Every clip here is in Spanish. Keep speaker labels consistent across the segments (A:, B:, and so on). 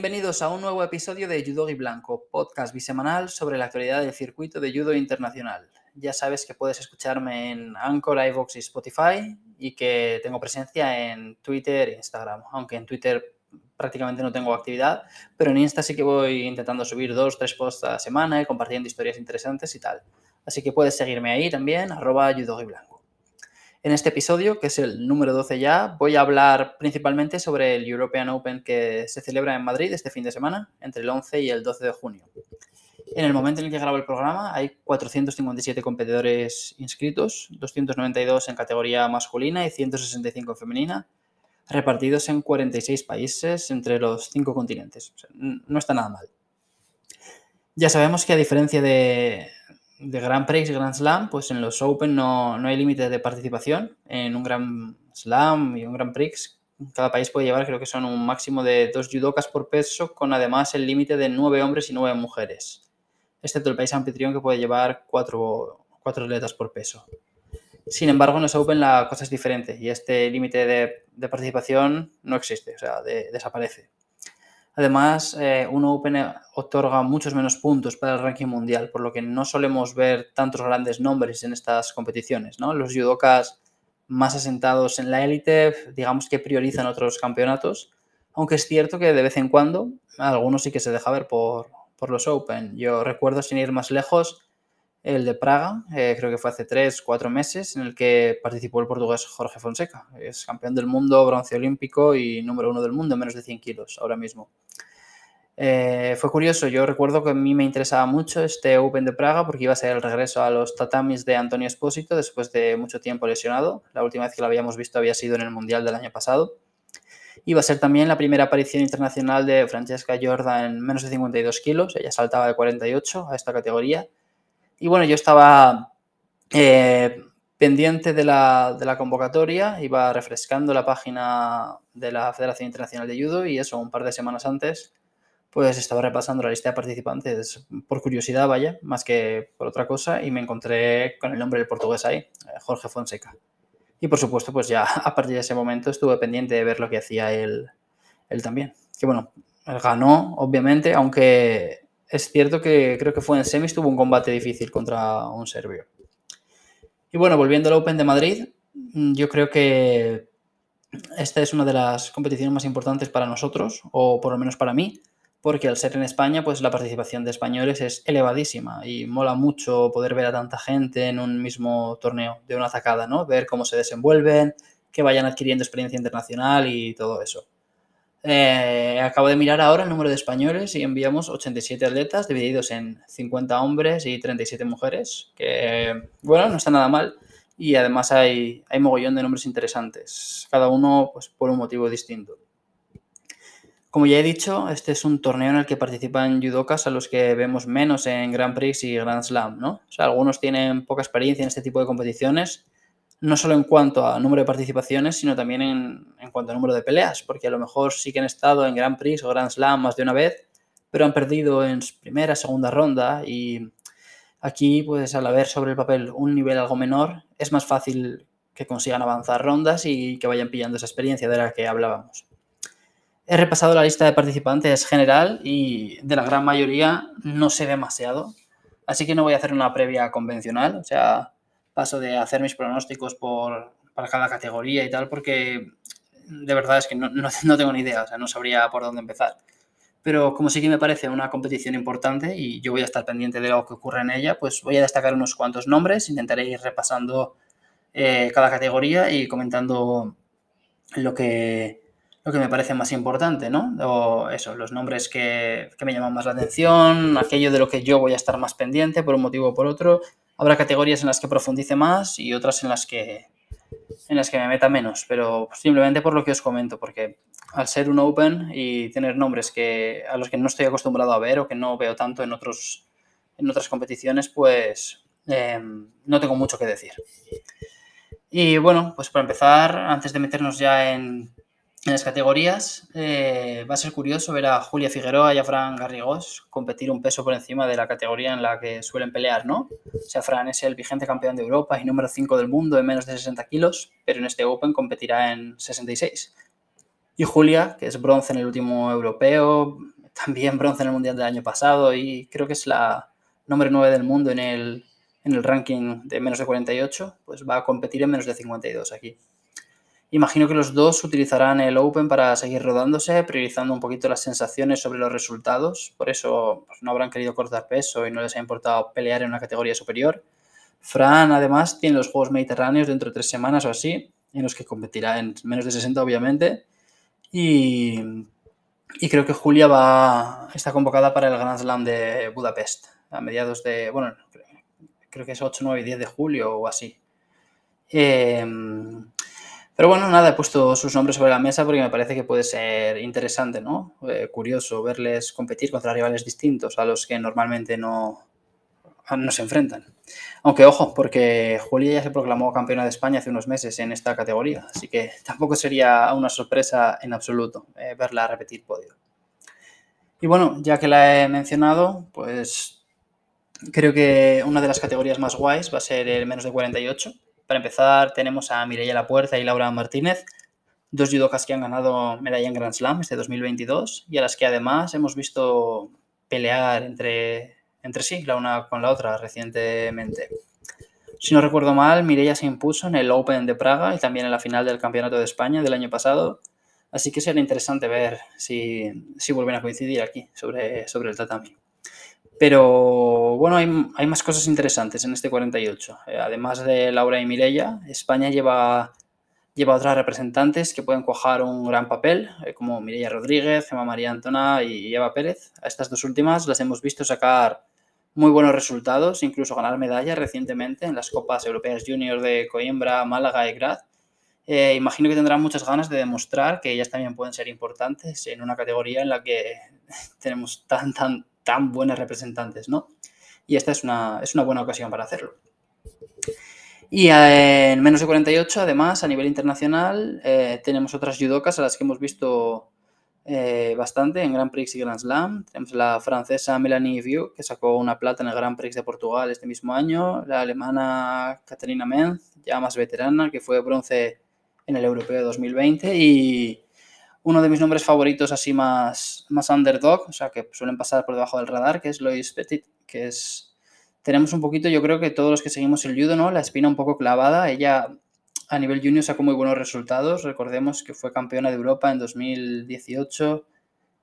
A: Bienvenidos a un nuevo episodio de Judo y Blanco, podcast bisemanal sobre la actualidad del circuito de judo internacional. Ya sabes que puedes escucharme en Anchor, iVoox y Spotify y que tengo presencia en Twitter e Instagram, aunque en Twitter prácticamente no tengo actividad, pero en Insta sí que voy intentando subir dos, tres posts a la semana y compartiendo historias interesantes y tal. Así que puedes seguirme ahí también, arroba Blanco. En este episodio, que es el número 12 ya, voy a hablar principalmente sobre el European Open que se celebra en Madrid este fin de semana, entre el 11 y el 12 de junio. En el momento en el que grabo el programa hay 457 competidores inscritos, 292 en categoría masculina y 165 en femenina, repartidos en 46 países entre los cinco continentes. no está nada mal. Ya sabemos que a diferencia de, de Grand Prix Grand Slam, pues en los Open no, hay límite de participación. En un Grand Slam y un Grand Prix, cada país puede llevar, creo que son un máximo de dos judokas por peso, con además el límite de nueve hombres y nueve mujeres, excepto el país anfitrión que puede llevar cuatro, cuatro atletas por peso. Sin embargo, en los Open la cosa es diferente y este límite de, participación no existe, o sea, desaparece. Además, eh, un Open otorga muchos menos puntos para el ranking mundial, por lo que no solemos ver tantos grandes nombres en estas competiciones. ¿no? Los judokas más asentados en la élite, digamos que priorizan otros campeonatos, aunque es cierto que de vez en cuando algunos sí que se deja ver por, los Open. Yo recuerdo, sin ir más lejos, el de Praga, eh, creo que fue hace tres, cuatro meses, en el que participó el portugués Jorge Fonseca. Es campeón del mundo, bronce olímpico y número uno del mundo en menos de 100 kilos ahora mismo. Eh, fue curioso, yo recuerdo que a mí me interesaba mucho este Open de Praga porque iba a ser el regreso a los tatamis de Antonio Espósito después de mucho tiempo lesionado. La última vez que lo habíamos visto había sido en el Mundial del año pasado. Iba a ser también la primera aparición internacional de Francesca Jorda en menos de 52 kilos. Ella saltaba de 48 a esta categoría. Y bueno, yo estaba eh, pendiente de la, de la, convocatoria, iba refrescando la página de la Federación Internacional de Judo y eso un par de semanas antes pues estaba repasando la lista de participantes por curiosidad, vaya, más que por otra cosa, y me encontré con el nombre del portugués ahí, eh, Jorge Fonseca. Y por supuesto, pues ya a partir de ese momento estuve pendiente de ver lo que hacía él, él también. Que bueno, él ganó, obviamente, aunque es cierto que creo que fue en semis, tuvo un combate difícil contra un serbio. Y bueno, volviendo al Open de Madrid, yo creo que esta es una de las competiciones más importantes para nosotros, o por lo menos para mí, porque al ser en España, pues la participación de españoles es elevadísima y mola mucho poder ver a tanta gente en un mismo torneo de una atacada, ¿no? Ver cómo se desenvuelven, que vayan adquiriendo experiencia internacional y todo eso. Eh, acabo de mirar ahora el número de españoles y enviamos 87 atletas divididos en 50 hombres y 37 mujeres, que bueno, no está nada mal y además hay, hay mogollón de nombres interesantes, cada uno pues por un motivo distinto. Como ya he dicho, este es un torneo en el que participan judokas a los que vemos menos en Grand Prix y Grand Slam, ¿no? O sea, algunos tienen poca experiencia en este tipo de competiciones, no solo en cuanto a número de participaciones, sino también en, cuanto a número de peleas, porque a lo mejor sí que han estado en Grand Prix o Grand Slam más de una vez, pero han perdido en primera, segunda ronda y aquí, pues al haber sobre el papel un nivel algo menor, es más fácil que consigan avanzar rondas y que vayan pillando esa experiencia de la que hablábamos. He repasado la lista de participantes general y de la gran mayoría no sé demasiado, así que no voy a hacer una previa convencional, o sea, paso de hacer mis pronósticos por, para cada categoría y tal, porque de verdad es que no, no, tengo ni idea, o sea, no sabría por dónde empezar. Pero como sí que me parece una competición importante y yo voy a estar pendiente de lo que ocurre en ella, pues voy a destacar unos cuantos nombres, intentaré ir repasando eh, cada categoría y comentando lo que, lo que me parece más importante, ¿no? O eso, los nombres que, me llaman más la atención, aquello de lo que yo voy a estar más pendiente por un motivo o por otro. Habrá categorías en las que profundice más y otras en las que, en las que me meta menos, pero simplemente por lo que os comento, porque al ser un Open y tener nombres que, a los que no estoy acostumbrado a ver o que no veo tanto en, otros, en otras competiciones, pues em, no tengo mucho que decir. Y bueno, pues para empezar, antes de meternos ya en en las categorías eh, va a ser curioso ver a Julia Figueroa y a Fran Garrigós competir un peso por encima de la categoría en la que suelen pelear, ¿no? O Fran es el vigente campeón de Europa y número 5 del mundo en menos de 60 kilos, pero en este Open competirá en 66. Y Julia, que es bronce en el último europeo, también bronce en el Mundial del año pasado y creo que es la número 9 del mundo en el, en el ranking de menos de 48, pues va a competir en menos de 52 aquí. Imagino que los dos utilizarán el Open para seguir rodándose, priorizando un poquito las sensaciones sobre los resultados. Por eso pues, no habrán querido cortar peso y no les ha importado pelear en una categoría superior. Fran, además, tiene los Juegos Mediterráneos dentro de tres semanas o así, en los que competirá en menos de 60, obviamente. Y, y creo que Julia va, está convocada para el Grand Slam de Budapest a mediados de, bueno, creo que es 8, 9 y 10 de julio o así. Eh, pero bueno, nada, he puesto sus nombres sobre la mesa porque me parece que puede ser interesante, ¿no? Eh, curioso verles competir contra rivales distintos a los que normalmente no, no se enfrentan. Aunque ojo, porque Julia ya se proclamó campeona de España hace unos meses en esta categoría, así que tampoco sería una sorpresa en absoluto eh, verla repetir podio. Y bueno, ya que la he mencionado, pues creo que una de las categorías más guays va a ser el menos de 48 para empezar, tenemos a Mireia Lapuerta y Laura Martínez, dos judokas que han ganado medalla en Grand Slam este 2022 y a las que además hemos visto pelear entre, entre sí, la una con la otra recientemente. Si no recuerdo mal, Mireia se impuso en el Open de Praga y también en la final del Campeonato de España del año pasado. Así que será interesante ver si, si vuelven a coincidir aquí sobre, sobre el tatami. Pero bueno, hay, más cosas interesantes en este 48. Eh, además de Laura y Mireia, España lleva, lleva otras representantes que pueden cuajar un gran papel, eh, como Mireia Rodríguez, Emma María Antona y Eva Pérez. A estas dos últimas las hemos visto sacar muy buenos resultados, incluso ganar medallas recientemente en las Copas Europeas Junior de Coimbra, Málaga y Graz. Eh, imagino que tendrán muchas ganas de demostrar que ellas también pueden ser importantes en una categoría en la que tenemos tan, tan, tan buenas representantes, ¿no? Y esta es una, es una buena ocasión para hacerlo. Y eh, en menos de 48, además, a nivel internacional, eh, tenemos otras judocas a las que hemos visto eh, bastante en Grand Prix y Grand Slam. Tenemos la francesa Melanie Vieux, que sacó una plata en el Grand Prix de Portugal este mismo año. La alemana Katarina Menz, ya más veterana, que fue bronce en el Europeo 2020. Y uno de mis nombres favoritos así más, más underdog, o sea, que suelen pasar por debajo del radar, que es Lois Petit, que es... Tenemos un poquito, yo creo que todos los que seguimos el judo, ¿no? La espina un poco clavada. Ella a nivel junior sacó muy buenos resultados. Recordemos que fue campeona de Europa en 2018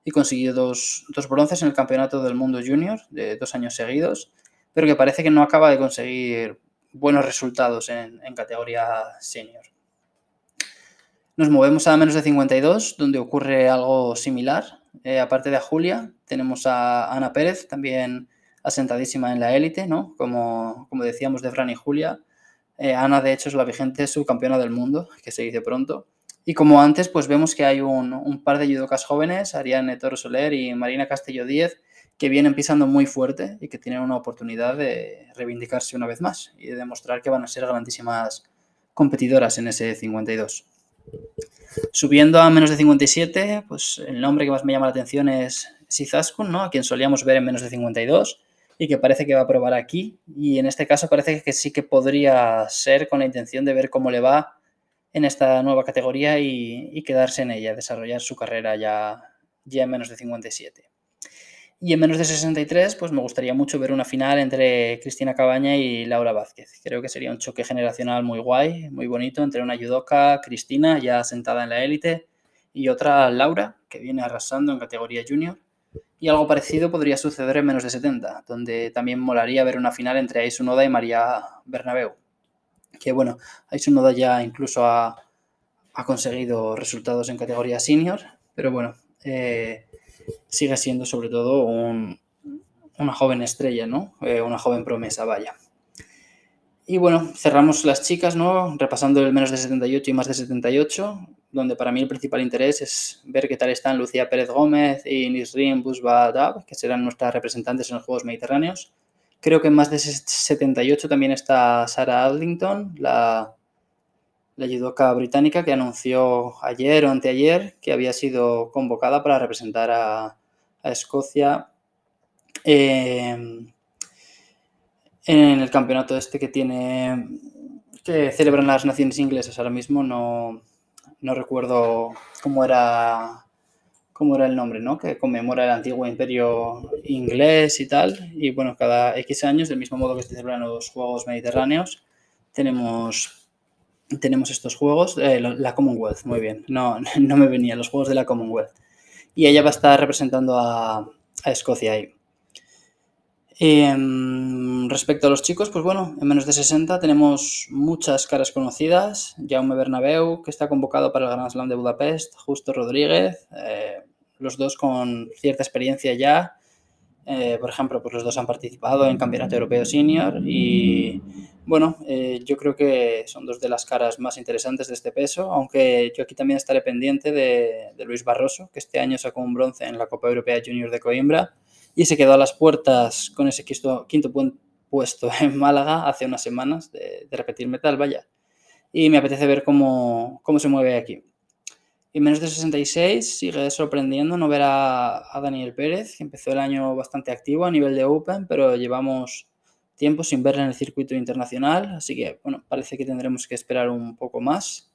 A: y consiguió dos, dos bronces en el Campeonato del Mundo Junior de dos años seguidos, pero que parece que no acaba de conseguir buenos resultados en, en categoría senior. Nos movemos a menos de 52, donde ocurre algo similar. Eh, aparte de a Julia, tenemos a Ana Pérez, también asentadísima en la élite, ¿no? Como, como decíamos de Fran y Julia. Eh, Ana, de hecho, es la vigente subcampeona del mundo, que se dice pronto. Y como antes, pues vemos que hay un, un par de judocas jóvenes, Ariane Toro Soler y Marina Castillo Díez, que vienen pisando muy fuerte y que tienen una oportunidad de reivindicarse una vez más y de demostrar que van a ser grandísimas competidoras en ese 52. Subiendo a menos de 57, pues el nombre que más me llama la atención es Sizaskun, ¿no? A quien solíamos ver en menos de 52 y que parece que va a probar aquí. Y en este caso parece que sí que podría ser con la intención de ver cómo le va en esta nueva categoría y, y quedarse en ella, desarrollar su carrera ya, ya en menos de 57. Y en menos de 63, pues me gustaría mucho ver una final entre Cristina Cabaña y Laura Vázquez. Creo que sería un choque generacional muy guay, muy bonito, entre una judoka, Cristina, ya sentada en la élite, y otra Laura, que viene arrasando en categoría junior. Y algo parecido podría suceder en menos de 70, donde también molaría ver una final entre Aisun Oda y María Bernabeu. Que bueno, Aisun Oda ya incluso ha, ha conseguido resultados en categoría senior, pero bueno, eh, sigue siendo sobre todo una joven estrella, ¿no? Eh, una joven promesa, vaya. Y bueno, cerramos las chicas, ¿no? Repasando el menos de 78 y más de 78, donde para mí el principal interés es ver qué tal están Lucía Pérez Gómez y Nisrin Busbadab, que serán nuestras representantes en los Juegos Mediterráneos. Creo que en más de 78 también está Sarah Adlington, la la judoka británica que anunció ayer o anteayer que había sido convocada para representar a, Escocia em, en el campeonato este que tiene que celebran las naciones inglesas ahora mismo no no recuerdo cómo era cómo era el nombre, ¿no? Que conmemora el antiguo imperio inglés y tal. Y bueno, cada X años, del mismo modo que se celebran los Juegos Mediterráneos, tenemos, tenemos estos juegos. Eh, la Commonwealth, muy bien. No, no me venía, los Juegos de la Commonwealth. Y ella va a estar representando a, a Escocia ahí. Em, respecto a los chicos, pues bueno, en menos de 60 tenemos muchas caras conocidas. Jaume Bernabeu, que está convocado para el Grand Slam de Budapest, Justo Rodríguez, eh, los dos con cierta experiencia ya. Eh, por ejemplo, pues los dos han participado en Campeonato Europeo Senior y bueno, eh, yo creo que son dos de las caras más interesantes de este peso, aunque yo aquí también estaré pendiente de, Luis Barroso, que este año sacó un bronce en la Copa Europea Junior de Coimbra y se quedó a las puertas con ese quinto, puesto en Málaga hace unas semanas de, repetir metal, vaya. Y me apetece ver cómo, cómo se mueve aquí. Y menos de 66 sigue sorprendiendo no ver a, Daniel Pérez, que empezó el año bastante activo a nivel de Open, pero llevamos tiempo sin verle en el circuito internacional, así que bueno, parece que tendremos que esperar un poco más.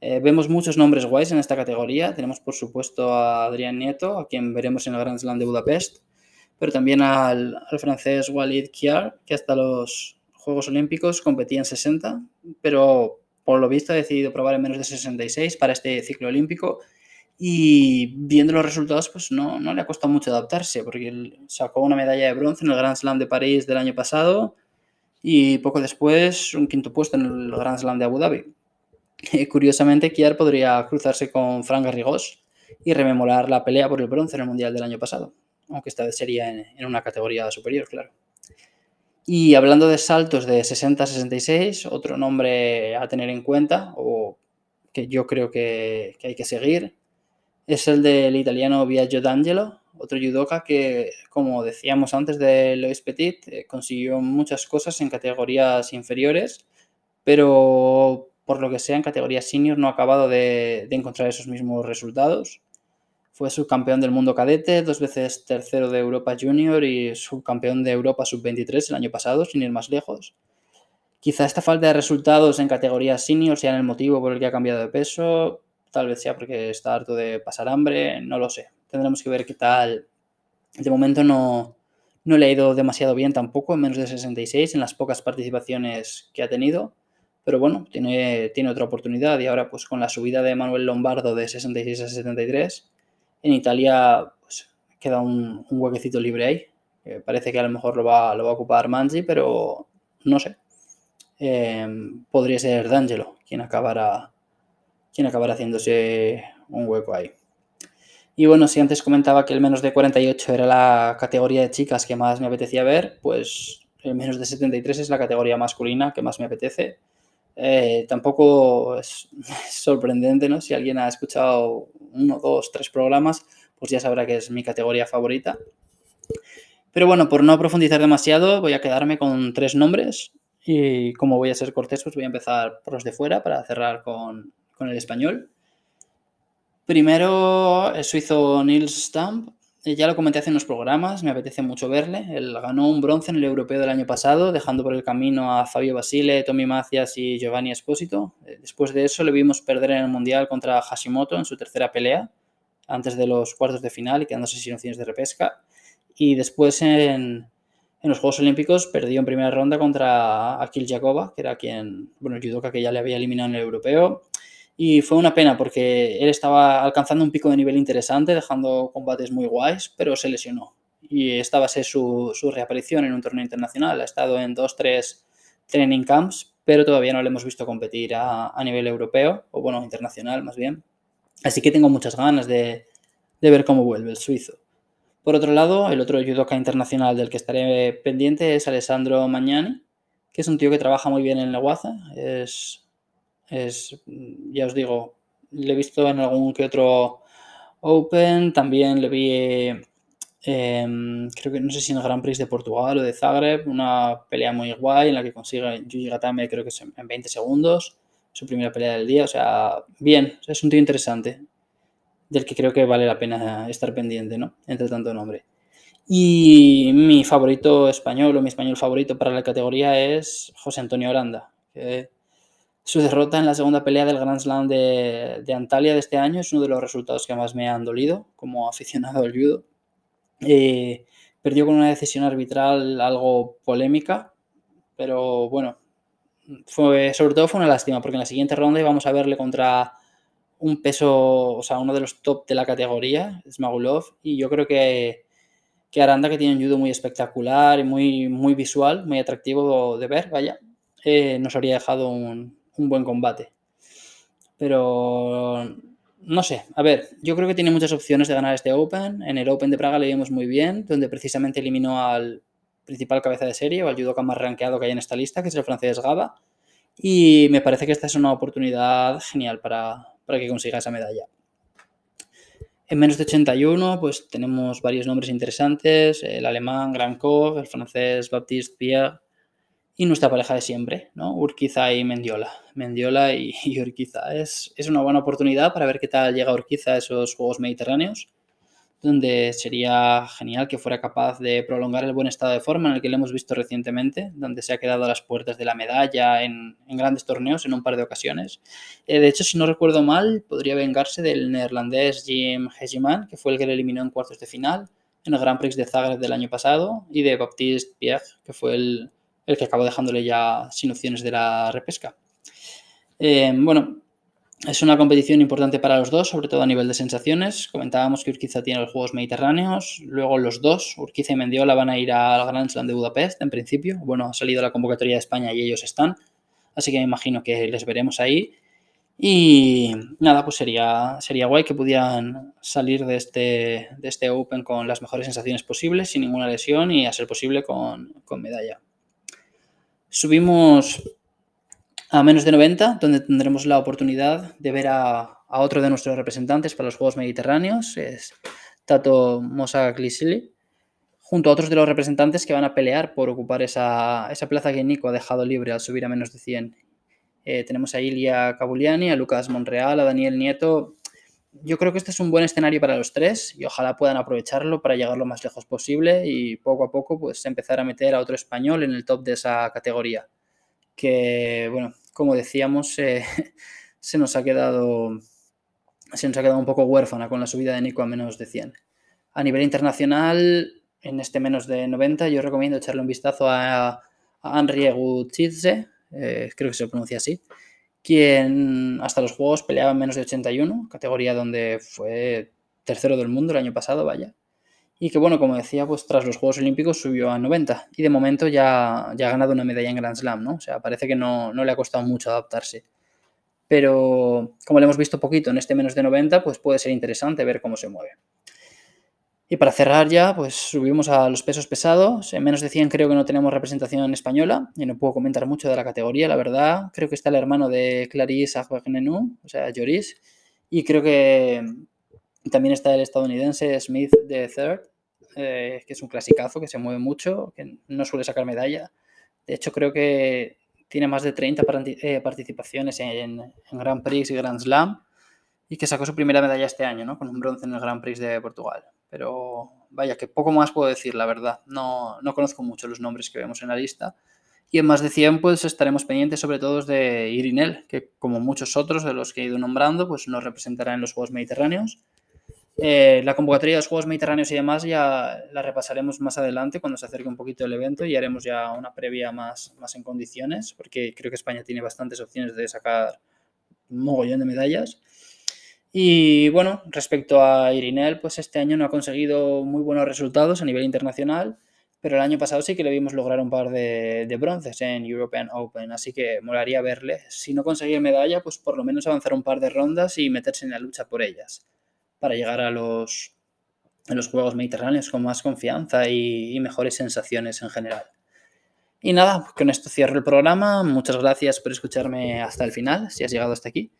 A: Eh, vemos muchos nombres guays en esta categoría. Tenemos por supuesto a Adrián Nieto, a quien veremos en el Grand Slam de Budapest pero también al, francés Walid Kiar, que hasta los Juegos Olímpicos competía en 60, pero por lo visto ha decidido probar en menos de 66 para este ciclo olímpico y viendo los resultados pues no, no le ha costado mucho adaptarse porque sacó una medalla de bronce en el Grand Slam de París del año pasado y poco después un quinto puesto en el Grand Slam de Abu Dhabi. Curiosamente Kiar podría cruzarse con Frank Garrigós y rememorar la pelea por el bronce en el Mundial del año pasado aunque esta vez sería en, una categoría superior, claro. Y hablando de saltos de 60 a 66, otro nombre a tener en cuenta, o que yo creo que, hay que seguir, es el del italiano Viaggio D'Angelo, otro judoka que, como decíamos antes de Lois Petit, eh, consiguió muchas cosas en categorías inferiores, pero por lo que sea en categorías senior no ha acabado de encontrar esos mismos resultados. Fue subcampeón del mundo cadete, dos veces tercero de Europa Junior y subcampeón de Europa Sub-23 el año pasado, sin ir más lejos. Quizá esta falta de resultados en categorías senior sea el motivo por el que ha cambiado de peso, tal vez sea porque está harto de pasar hambre, no lo sé. Tendremos que ver qué tal. De momento no, no le ha ido demasiado bien tampoco, en menos de 66 en las pocas participaciones que ha tenido. Pero bueno, tiene, tiene otra oportunidad y ahora pues con la subida de Manuel Lombardo de 66 a 73 en Italia pues, queda un, huequecito libre ahí. parece que a lo mejor lo va, lo va a ocupar Manzi, pero no sé. Em, podría ser D'Angelo quien acabará, quien acabará haciéndose un hueco ahí. Y bueno, si antes comentaba que el menos de 48 era la categoría de chicas que más me apetecía ver, pues el menos de 73 es la categoría masculina que más me apetece. Eh, tampoco es, sorprendente, ¿no? Si alguien ha escuchado uno, dos, tres programas, pues ya sabrá que es mi categoría favorita. Pero bueno, por no profundizar demasiado, voy a quedarme con tres nombres y como voy a ser cortés, pues voy a empezar por los de fuera para cerrar con, con el español. Primero, el suizo Nils Stamp, ya lo comenté hace unos programas, me apetece mucho verle. Él ganó un bronce en el europeo del año pasado, dejando por el camino a Fabio Basile, Tommy Macias y Giovanni Esposito. Eh, después de eso le vimos perder en el Mundial contra Hashimoto en su tercera pelea, antes de los cuartos de final y quedándose sin opciones de repesca. Y después en, en los Juegos Olímpicos perdió en primera ronda contra Akil Jacoba, que era quien, bueno, el judoka que ya le había eliminado en el europeo. Y fue una pena porque él estaba alcanzando un pico de nivel interesante, dejando combates muy guays, pero se lesionó. Y esta va a ser su, su reaparición en un torneo internacional. Ha estado en dos, tres training camps, pero todavía no le hemos visto competir a, a nivel europeo, o bueno, internacional más bien. Así que tengo muchas ganas de, de ver cómo vuelve el suizo. Por otro lado, el otro judoka internacional del que estaré pendiente es Alessandro Magnani, que es un tío que trabaja muy bien en la guaza, es es, ya os digo, le he visto en algún que otro Open, también le vi, em, creo que no sé si en el Grand Prix de Portugal o de Zagreb, una pelea muy guay en la que consigue Yuji Gatame, creo que en 20 segundos, su primera pelea del día, o sea, bien, es un tío interesante, del que creo que vale la pena estar pendiente, ¿no? Entre tanto nombre. Y mi favorito español o mi español favorito para la categoría es José Antonio que Su derrota en la segunda pelea del Grand Slam de, Antalya de este año es uno de los resultados que más me han dolido como aficionado al judo. Eh, perdió con una decisión arbitral algo polémica, pero bueno, fue, sobre todo fue una lástima porque en la siguiente ronda íbamos a verle contra un peso, o sea, uno de los top de la categoría, Smagulov, y yo creo que, que Aranda, que tiene un judo muy espectacular y muy, muy visual, muy atractivo de ver, vaya, eh, nos habría dejado un, un buen combate. Pero no sé, a ver, yo creo que tiene muchas opciones de ganar este Open. En el Open de Praga le vimos muy bien, donde precisamente eliminó al principal cabeza de serie o al judoka más rankeado que hay en esta lista, que es el francés Gaba. Y me parece que esta es una oportunidad genial para, que consiga esa medalla. En menos de 81, pues tenemos varios nombres interesantes: el alemán Grankov, el francés Baptiste Pierre, y nuestra pareja de siempre, ¿no? Urquiza y Mendiola. Mendiola y, Urquiza. Es, es, una buena oportunidad para ver qué tal llega Urquiza a esos Juegos Mediterráneos, donde sería genial que fuera capaz de prolongar el buen estado de forma en el que le hemos visto recientemente, donde se ha quedado a las puertas de la medalla en, grandes torneos en un par de ocasiones. Eh, de hecho, si no recuerdo mal, podría vengarse del neerlandés Jim Hegeman, que fue el que le eliminó en cuartos de final en el Grand Prix de Zagreb del año pasado, y de Baptiste Pierre, que fue el, el que acabó dejándole ya sin opciones de la repesca. Eh, bueno, es una competición importante para los dos, sobre todo a nivel de sensaciones. Comentábamos que Urquiza tiene los Juegos Mediterráneos, luego los dos, Urquiza y Mendiola, van a ir al Grand Slam de Budapest en principio. Bueno, ha salido la convocatoria de España y ellos están, así que me imagino que les veremos ahí. Y nada, pues sería, sería guay que pudieran salir de este, de este Open con las mejores sensaciones posibles, sin ninguna lesión y a ser posible con, con medalla. Subimos a menos de 90, donde tendremos la oportunidad de ver a, otro de nuestros representantes para los Juegos Mediterráneos, es Tato Mosaglisili, junto a otros de los representantes que van a pelear por ocupar esa, plaza que Nico ha dejado libre al subir a menos de 100. Eh, tenemos a Ilia Cabuliani, a Lucas Monreal, a Daniel Nieto. Yo creo que este es un buen escenario para los tres y ojalá puedan aprovecharlo para llegar lo más lejos posible y poco a poco pues empezar a meter a otro español en el top de esa categoría. Que, bueno, como decíamos, se nos ha quedado se nos ha quedado un poco huérfana con la subida de Nico a menos de 100. A nivel internacional, en este menos de 90, yo recomiendo echarle un vistazo a, a Henri eh, creo que se pronuncia así, quien hasta los juegos peleaba en menos de 81, categoría donde fue tercero del mundo el año pasado, vaya. Y que bueno, como decía, pues tras los Juegos Olímpicos subió a 90 y de momento ya, ya ha ganado una medalla en Grand Slam, ¿no? O sea, parece que no, no le ha costado mucho adaptarse. Pero como le hemos visto poquito en este menos de 90, pues puede ser interesante ver cómo se mueve. Y para cerrar ya, pues subimos a los pesos pesados. En menos de 100 creo que no tenemos representación española y no puedo comentar mucho de la categoría, la verdad. Creo que está el hermano de Clarice Agbagnenu, o sea, Joris. Y creo que también está el estadounidense Smith de Third, eh, que es un clasicazo, que se mueve mucho, que no suele sacar medalla. De hecho, creo que tiene más de 30 eh, participaciones en, en, Grand Prix y Grand Slam y que sacó su primera medalla este año, ¿no? Con un bronce en el Grand Prix de Portugal. Pero vaya, que poco más puedo decir, la verdad. No, no conozco mucho los nombres que vemos en la lista. Y en más de 100, pues estaremos pendientes sobre todo de Irinel, que como muchos otros de los que he ido nombrando, pues nos representará en los Juegos Mediterráneos eh, la convocatoria de los Juegos Mediterráneos y demás ya la repasaremos más adelante cuando se acerque un poquito el evento y haremos ya una previa más, más en condiciones, porque creo que España tiene bastantes opciones de sacar un mogollón de medallas. Y bueno, respecto a Irinel, pues este año no ha conseguido muy buenos resultados a nivel internacional, pero el año pasado sí que le vimos lograr un par de, de bronces en European Open, así que molaría verle. Si no conseguir medalla, pues por lo menos avanzar un par de rondas y meterse en la lucha por ellas para llegar a los, los Juegos Mediterráneos con más confianza y, mejores sensaciones en general. Y nada, con esto cierro el programa. Muchas gracias por escucharme hasta el final, si has llegado hasta aquí.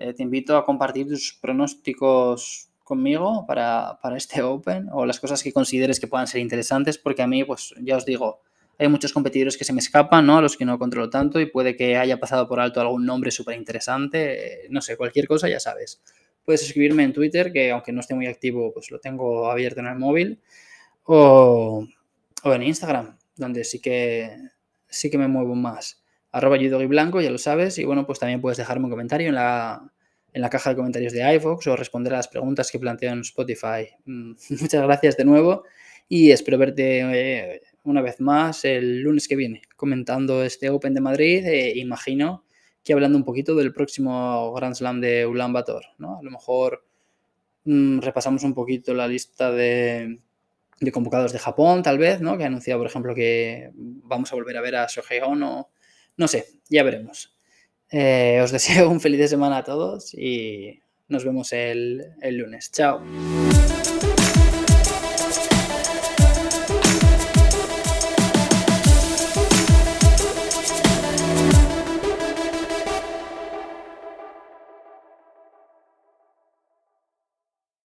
A: Eh, te invito a compartir tus pronósticos conmigo para, para, este Open o las cosas que consideres que puedan ser interesantes, porque a mí, pues ya os digo, hay muchos competidores que se me escapan, ¿no? A los que no controlo tanto y puede que haya pasado por alto algún nombre súper interesante, no sé, cualquier cosa ya sabes puedes escribirme en Twitter, que aunque no esté muy activo, pues lo tengo abierto en el móvil, o, en Instagram, donde sí que, sí que me muevo más. Arroba blanco, ya lo sabes. Y bueno, pues también puedes dejarme un comentario en la, en la caja de comentarios de iVoox o responder a las preguntas que planteo en Spotify. Mm, muchas gracias de nuevo y espero verte eh, una vez más el lunes que viene comentando este Open de Madrid. E imagino que hablando un poquito del próximo Grand Slam de Ulan Bator. ¿no? A lo mejor mm, repasamos un poquito la lista de, de, convocados de Japón, tal vez, ¿no? que ha anunciado, por ejemplo, que vamos a volver a ver a Shohei Ono. No sé, ya veremos. Eh, os deseo un feliz de semana a todos y nos vemos el, el lunes. Chao.